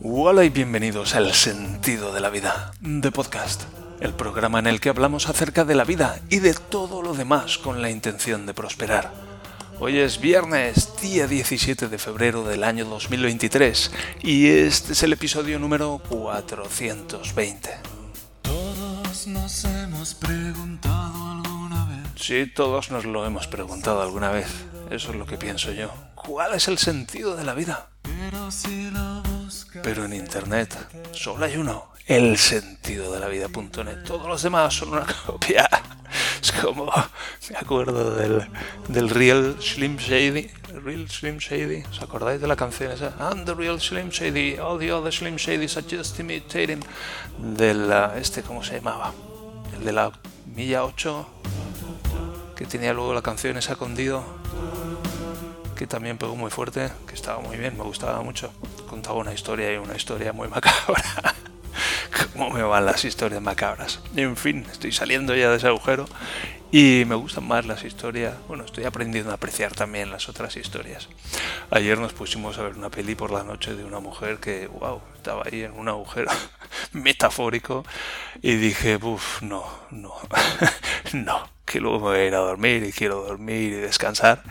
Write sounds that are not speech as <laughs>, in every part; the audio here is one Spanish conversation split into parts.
Hola y bienvenidos al Sentido de la Vida, de Podcast, el programa en el que hablamos acerca de la vida y de todo lo demás con la intención de prosperar. Hoy es viernes, día 17 de febrero del año 2023, y este es el episodio número 420. Todos nos hemos preguntado alguna vez. Sí, todos nos lo hemos preguntado alguna vez. Eso es lo que pienso yo. ¿Cuál es el sentido de la vida? Pero si lo Pero en internet solo hay uno, el sentido de la vida.net. Todos los demás son una <laughs> copia. Es como, me acuerdo del, del Real Slim Shady. Real Slim Shady, ¿os acordáis de la canción esa? I'm the real Slim Shady, all the other Slim Shadys are just imitating. Del, este, ¿cómo se llamaba? El de la milla 8, que tenía luego la canción esa con Dido que también pegó muy fuerte, que estaba muy bien, me gustaba mucho. Contaba una historia y una historia muy <laughs> macabra. ¿Cómo me van las historias macabras? En fin, estoy saliendo ya de ese agujero y me gustan más las historias. Bueno, estoy aprendiendo a apreciar también las otras historias. Ayer nos pusimos a ver una peli por la noche de una mujer que, wow, estaba ahí en un agujero <laughs> metafórico y dije, uff, no, no, <laughs> no, que luego me voy a ir a dormir y quiero dormir y descansar.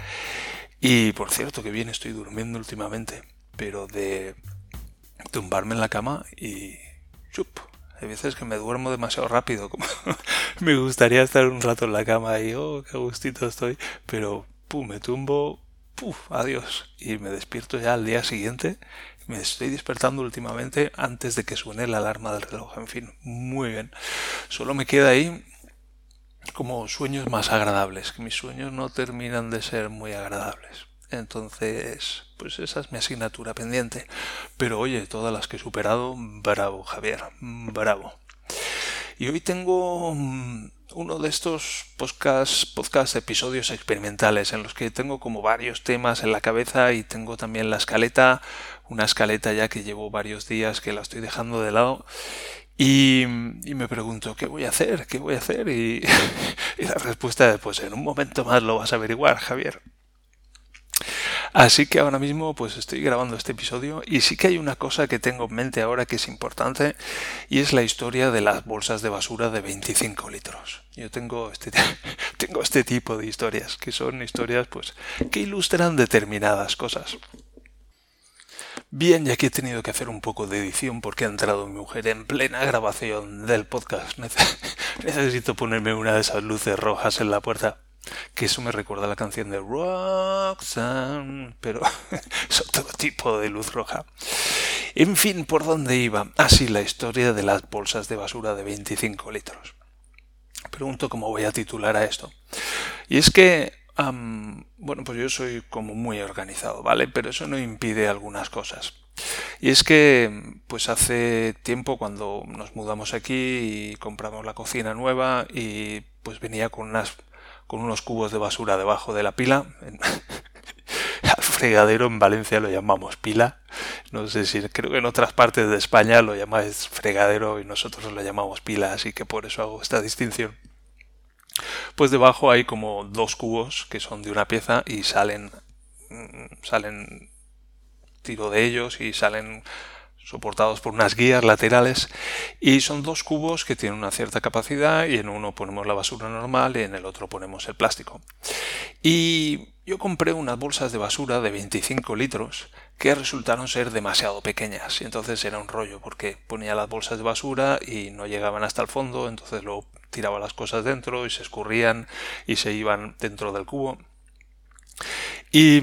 Y por cierto, que bien estoy durmiendo últimamente, pero de tumbarme en la cama y chup. Hay veces que me duermo demasiado rápido, como <laughs> me gustaría estar un rato en la cama y oh, qué gustito estoy, pero pum, me tumbo, puf, adiós y me despierto ya al día siguiente. Me estoy despertando últimamente antes de que suene la alarma del reloj, en fin, muy bien. Solo me queda ahí como sueños más agradables, que mis sueños no terminan de ser muy agradables. Entonces, pues esa es mi asignatura pendiente. Pero oye, todas las que he superado, bravo, Javier, bravo. Y hoy tengo mm, uno de estos podcast, podcast episodios experimentales en los que tengo como varios temas en la cabeza y tengo también la escaleta, una escaleta ya que llevo varios días que la estoy dejando de lado y, me pregunto, ¿qué voy a hacer? ¿Qué voy a hacer? Y, <laughs> y, la respuesta es, pues en un momento más lo vas a averiguar, Javier. Así que ahora mismo pues estoy grabando este episodio y sí que hay una cosa que tengo en mente ahora que es importante y es la historia de las bolsas de basura de 25 litros. Yo tengo este, <laughs> tengo este tipo de historias, que son historias pues que ilustran determinadas cosas. Bien, ya que he tenido que hacer un poco de edición porque ha entrado mi mujer en plena grabación del podcast, <laughs> necesito ponerme una de esas luces rojas en la puerta. Que eso me recuerda a la canción de Roxanne, pero <laughs> es otro tipo de luz roja. En fin, ¿por dónde iba? Así la historia de las bolsas de basura de 25 litros. Pregunto cómo voy a titular a esto. Y es que Um, bueno, pues yo soy como muy organizado, ¿vale? Pero eso no impide algunas cosas. Y es que, pues hace tiempo cuando nos mudamos aquí y compramos la cocina nueva y pues venía con unas con unos cubos de basura debajo de la pila. <laughs> Al fregadero en Valencia lo llamamos pila. No sé si creo que en otras partes de España lo llamáis fregadero y nosotros lo llamamos pila, así que por eso hago esta distinción pues debajo hay como dos cubos que son de una pieza y salen salen tiro de ellos y salen soportados por unas guías laterales y son dos cubos que tienen una cierta capacidad y en uno ponemos la basura normal y en el otro ponemos el plástico. Y yo compré unas bolsas de basura de 25 litros que resultaron ser demasiado pequeñas y entonces era un rollo porque ponía las bolsas de basura y no llegaban hasta el fondo, entonces luego tiraba las cosas dentro y se escurrían y se iban dentro del cubo. Y,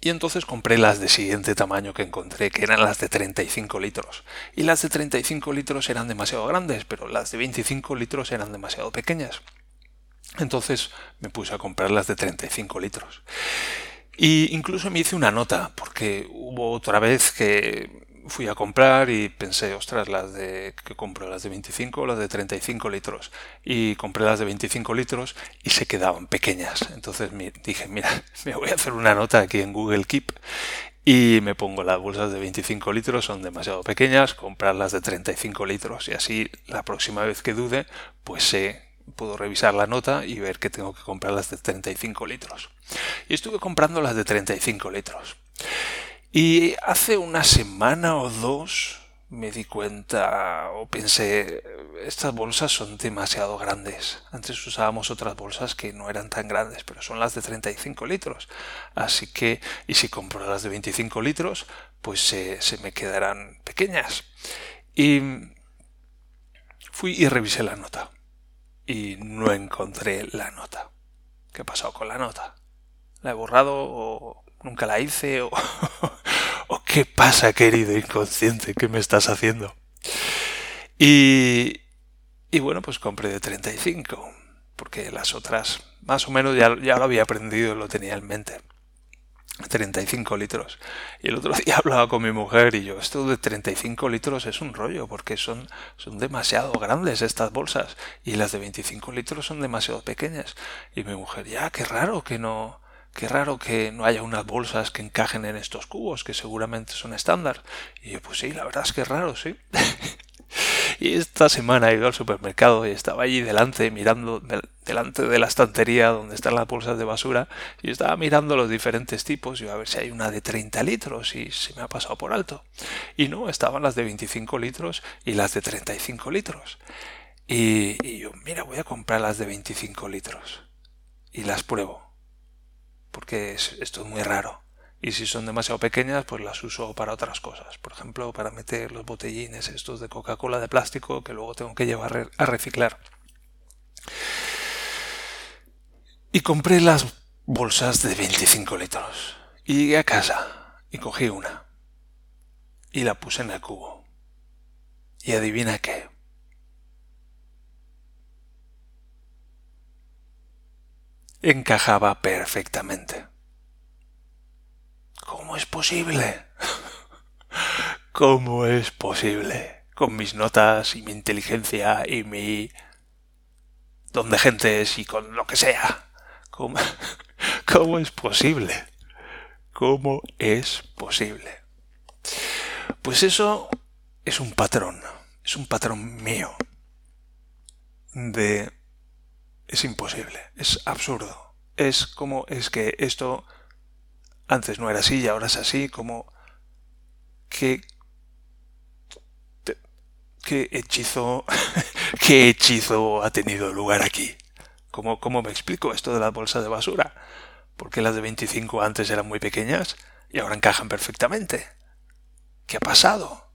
y entonces compré las de siguiente tamaño que encontré, que eran las de 35 litros. Y las de 35 litros eran demasiado grandes, pero las de 25 litros eran demasiado pequeñas. Entonces me puse a comprar las de 35 litros. Y incluso me hice una nota, porque hubo otra vez que fui a comprar y pensé, ostras, las de que compro, las de 25 o las de 35 litros. Y compré las de 25 litros y se quedaban pequeñas. Entonces me dije, mira, <laughs> me voy a hacer una nota aquí en Google Keep y me pongo las bolsas de 25 litros, son demasiado pequeñas, comprar las de 35 litros y así la próxima vez que dude, pues sé puedo revisar la nota y ver que tengo que comprar las de 35 litros. Y estuve comprando las de 35 litros. Y hace una semana o dos me di cuenta o pensé, estas bolsas son demasiado grandes. Antes usábamos otras bolsas que no eran tan grandes, pero son las de 35 litros. Así que, y si compro las de 25 litros, pues se, se me quedarán pequeñas. Y fui y revisé la nota. Y no encontré la nota. ¿Qué ha pasado con la nota? ¿La he borrado o nunca la hice? <laughs> ¿O, qué pasa, querido inconsciente? ¿Qué me estás haciendo? Y, y bueno, pues compré de 35, porque las otras, más o menos ya, ya lo había aprendido, lo tenía en mente. 35 litros. Y el otro día <laughs> hablaba con mi mujer y yo, esto de 35 litros es un rollo porque son, son demasiado grandes estas bolsas y las de 25 litros son demasiado pequeñas. Y mi mujer, ya, qué raro que no, qué raro que no haya unas bolsas que encajen en estos cubos, que seguramente son estándar. Y yo, pues sí, la verdad es que es raro, sí. <laughs> Y esta semana he ido al supermercado y estaba allí delante, mirando delante de la estantería donde están las bolsas de basura, y estaba mirando los diferentes tipos, y a ver si hay una de 30 litros y se me ha pasado por alto. Y no, estaban las de 25 litros y las de 35 litros. Y, y yo, mira, voy a comprar las de 25 litros. Y las pruebo. Porque esto es muy raro. Y si son demasiado pequeñas pues las uso para otras cosas. Por ejemplo para meter los botellines estos de Coca-Cola de plástico que luego tengo que llevar a reciclar. Y compré las bolsas de 25 litros. Y llegué a casa y cogí una. Y la puse en el cubo. Y adivina qué encajaba perfectamente ¿Cómo es posible? <laughs> ¿Cómo es posible? Con mis notas y mi inteligencia y mi don de gentes y con lo que sea. ¿Cómo, <laughs> ¿Cómo es posible? ¿Cómo es posible? Pues eso es un patrón, es un patrón mío de... es imposible, es absurdo. Es como es que esto antes no era así y ahora es así, como qué qué hechizo <laughs> qué hechizo ha tenido lugar aquí. ¿Cómo, ¿Cómo me explico esto de las bolsas de basura? Porque las de 25 antes eran muy pequeñas y ahora encajan perfectamente? ¿Qué ha pasado?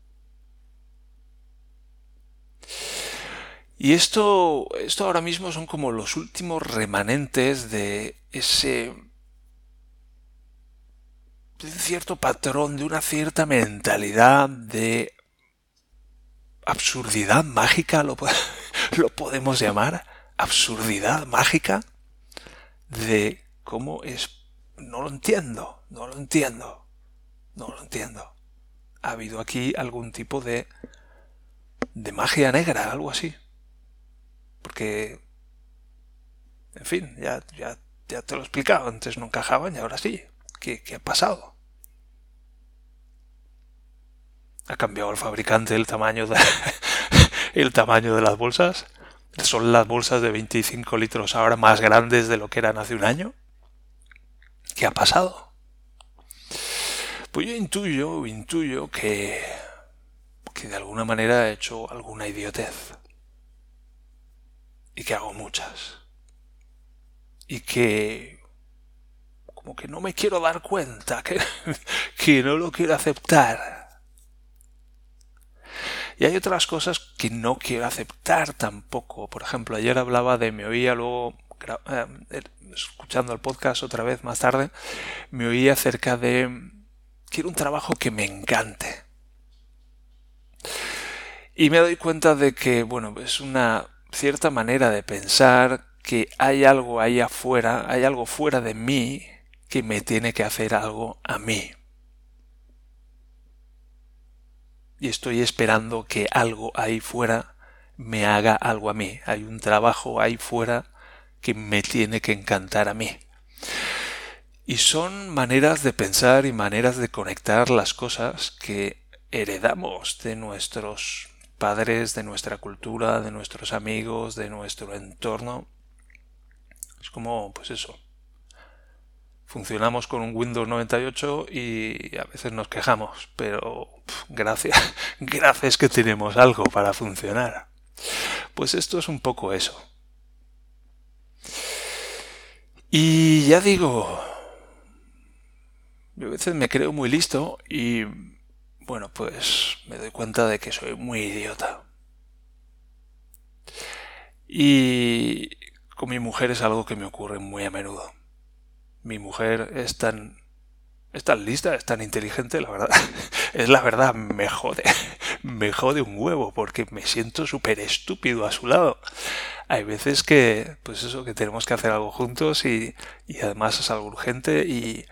Y esto, esto ahora mismo son como los últimos remanentes de ese de cierto patrón, de una cierta mentalidad de absurdidad mágica, lo, <laughs> lo podemos llamar, absurdidad mágica, de cómo es... No lo entiendo, no lo entiendo, no lo entiendo. Ha habido aquí algún tipo de... de magia negra, algo así. Porque... En fin, ya, ya, ya te lo he explicado, antes no encajaban y ahora sí. ¿Qué, qué ha pasado? ha cambiado el fabricante el tamaño de, <laughs> tamaño de las bolsas. Son las bolsas de 25 litros ahora más grandes de lo que eran hace un año. ¿Qué ha pasado? Pues yo intuyo, intuyo que, que de alguna manera he hecho alguna idiotez. Y que hago muchas. Y que como que no me quiero dar cuenta, que, <laughs> que no lo quiero aceptar y hay otras cosas que no quiero aceptar tampoco. Por ejemplo, ayer hablaba de, me oía luego, eh, escuchando el podcast otra vez más tarde, me oía acerca de, quiero un trabajo que me encante. Y me doy cuenta de que, bueno, es una cierta manera de pensar que hay algo ahí afuera, hay algo fuera de mí que me tiene que hacer algo a mí. y estoy esperando que algo ahí fuera me haga algo a mí. Hay un trabajo ahí fuera que me tiene que encantar a mí. Y son maneras de pensar y maneras de conectar las cosas que heredamos de nuestros padres, de nuestra cultura, de nuestros amigos, de nuestro entorno. Es como, pues eso, funcionamos con un Windows 98 y a veces nos quejamos, pero gracias, <laughs> gracias que tenemos algo para funcionar. Pues esto es un poco eso. Y ya digo, yo a veces me creo muy listo y bueno, pues me doy cuenta de que soy muy idiota. Y con mi mujer es algo que me ocurre muy a menudo. Mi mujer es tan es tan lista, es tan inteligente, la verdad. <laughs> Es la verdad, me jode. <laughs> Me jode un huevo porque me siento súper estúpido a su lado. Hay veces que, pues eso, que tenemos que hacer algo juntos y, y además es algo urgente y,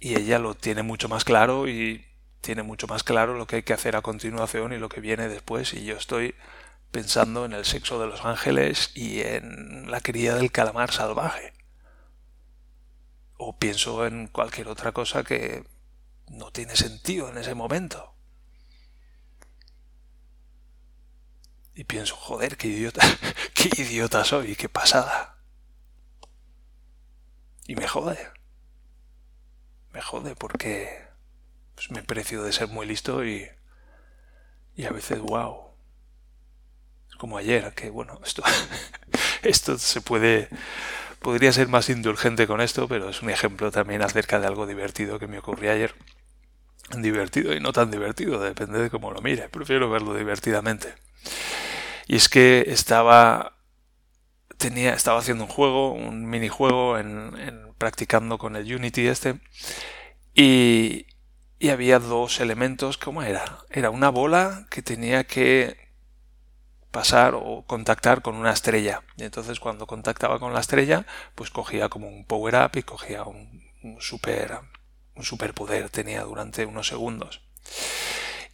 y ella lo tiene mucho más claro y tiene mucho más claro lo que hay que hacer a continuación y lo que viene después y yo estoy pensando en el sexo de los ángeles y en la cría del calamar salvaje. O pienso en cualquier otra cosa que no tiene sentido en ese momento. Y pienso, joder, qué idiota, <laughs> qué idiota soy, qué pasada. Y me jode me jode porque pues, me precio de ser muy listo y, y a veces, wow. Como ayer, que bueno, <laughs> esto, esto se puede, podría ser más indulgente con esto, pero es un ejemplo también acerca de algo divertido que me ocurrió ayer. Divertido y no tan divertido, depende de cómo lo mire, prefiero verlo divertidamente. Y es que estaba tenía, estaba haciendo un juego, un minijuego, en, practicando con el Unity este, y, y había dos elementos, ¿cómo era? Era una bola que tenía que pasar o contactar con una estrella. Y entonces cuando contactaba con la estrella, pues cogía como un power up y cogía un, un super un superpoder tenía durante unos segundos.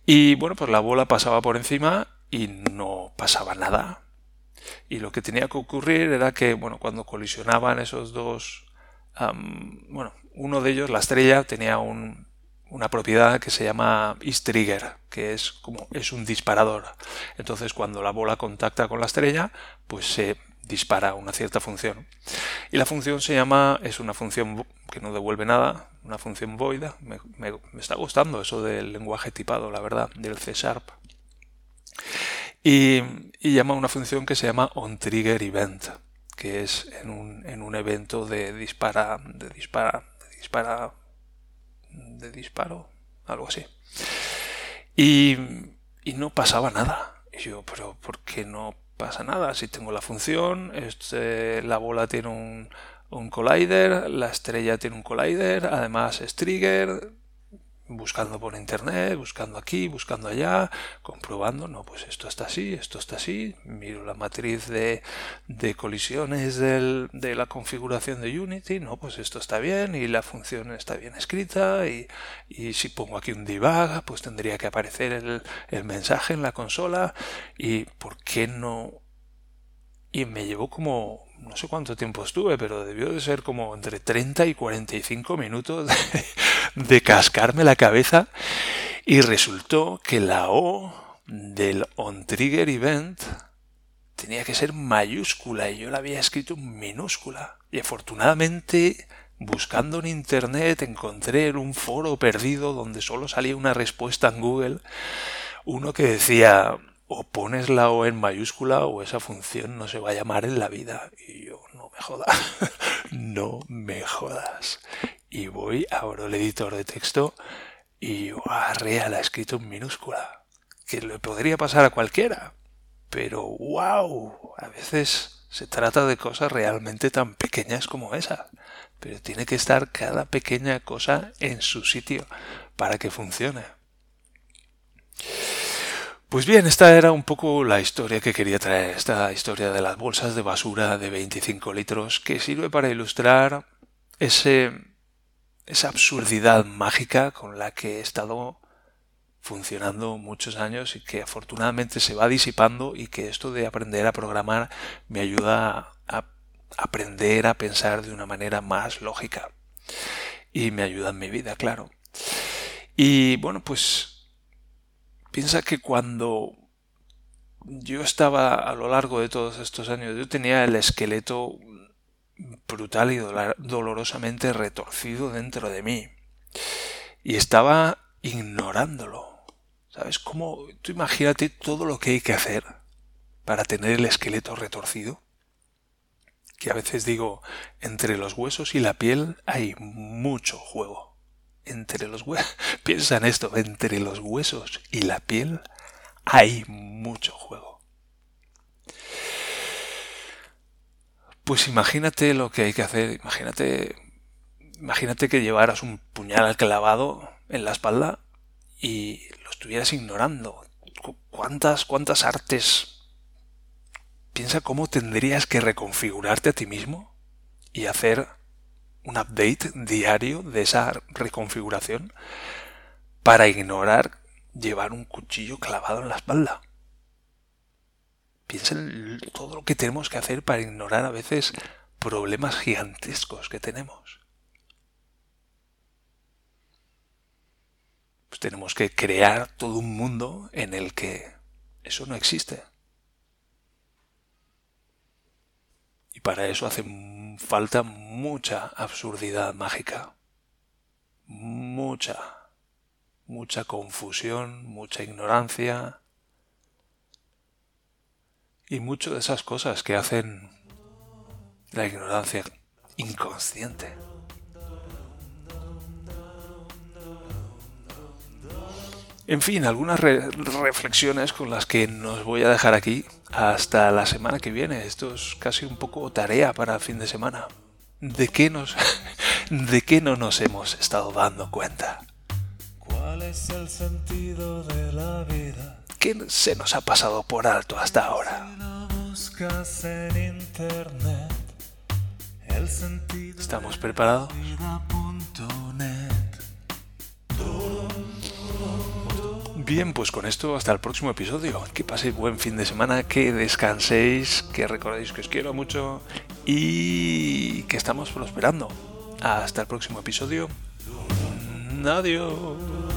Y bueno, pues la bola pasaba por encima y no pasaba nada. Y lo que tenía que ocurrir era que, bueno, cuando colisionaban esos dos, bueno, uno de ellos, la estrella, tenía un, una propiedad que se llama East Trigger, que es como es un disparador. Entonces, cuando la bola contacta con la estrella, pues se dispara una cierta función. Y la función se llama, es una función que no devuelve nada, una función void. Me, está gustando eso del lenguaje tipado, la verdad, del C Sharp. Y, y llama una función que se llama onTriggerEvent, que es en un, en un evento de de dispara, de dispara, de disparo, algo así. Y, y no pasaba nada. Y yo, pero ¿por qué no pasa nada? Si tengo la función, este, la bola tiene un, un collider, la estrella tiene un collider, además es trigger, buscando por internet, buscando aquí, buscando allá, comprobando, no, pues esto está así, esto está así, miro la matriz de, de colisiones del, de la configuración de Unity, no, pues esto está bien y la función está bien escrita y, y si pongo aquí un debug, pues tendría que aparecer el, el mensaje en la consola y ¿por qué no? Y me llevó como no sé cuánto tiempo estuve, pero debió de ser como entre 30 y 45 minutos de, cascarme la cabeza y resultó que la O del on-trigger event tenía que ser mayúscula y yo la había escrito minúscula. Y afortunadamente, buscando en internet, encontré en un foro perdido donde solo salía una respuesta en Google, uno que decía o pones la O en mayúscula o esa función no se va a llamar en la vida. Y yo, no me jodas, <laughs> no me jodas y voy, abro el editor de texto y arrea la escrito en minúscula. Que le podría pasar a cualquiera. Pero wow, a veces se trata de cosas realmente tan pequeñas como esa. Pero tiene que estar cada pequeña cosa en su sitio para que funcione. Pues bien, esta era un poco la historia que quería traer, esta historia de las bolsas de basura de 25 litros, que sirve para ilustrar ese esa absurdidad mágica con la que he estado funcionando muchos años y que afortunadamente se va disipando y que esto de aprender a programar me ayuda a aprender a pensar de una manera más lógica y me ayuda en mi vida, claro. Y bueno, pues piensa que cuando yo estaba a lo largo de todos estos años, yo tenía el esqueleto brutal y dolorosamente retorcido dentro de mí. Y estaba ignorándolo. ¿Sabes cómo? Tú imagínate todo lo que hay que hacer para tener el esqueleto retorcido. Que a veces digo, entre los huesos y la piel hay mucho juego. Entre los huesos, <laughs> piensa en esto, entre los huesos y la piel hay mucho juego. Pues imagínate lo que hay que hacer, imagínate, imagínate que llevaras un puñal clavado en la espalda y lo estuvieras ignorando. ¿Cuántas, cuántas artes? Piensa cómo tendrías que reconfigurarte a ti mismo y hacer un update diario de esa reconfiguración para ignorar llevar un cuchillo clavado en la espalda. Piensa en todo lo que tenemos que hacer para ignorar a veces problemas gigantescos que tenemos. Pues tenemos que crear todo un mundo en el que eso no existe. Y para eso hace falta mucha absurdidad mágica. Mucha mucha confusión, mucha ignorancia y mucho de esas cosas que hacen la ignorancia inconsciente. En fin, algunas reflexiones con las que nos voy a dejar aquí hasta la semana que viene. Esto es casi un poco tarea para fin de semana. ¿De qué nos <laughs> de qué no nos hemos estado dando cuenta? ¿Cuál es el sentido de la vida? ¿Qué se nos ha pasado por alto hasta ahora? ¿Estamos preparados? Bien, pues con esto hasta el próximo episodio. Que paséis buen fin de semana, que descanséis, que recordéis que os quiero mucho y que estamos prosperando. Hasta el próximo episodio. Adiós.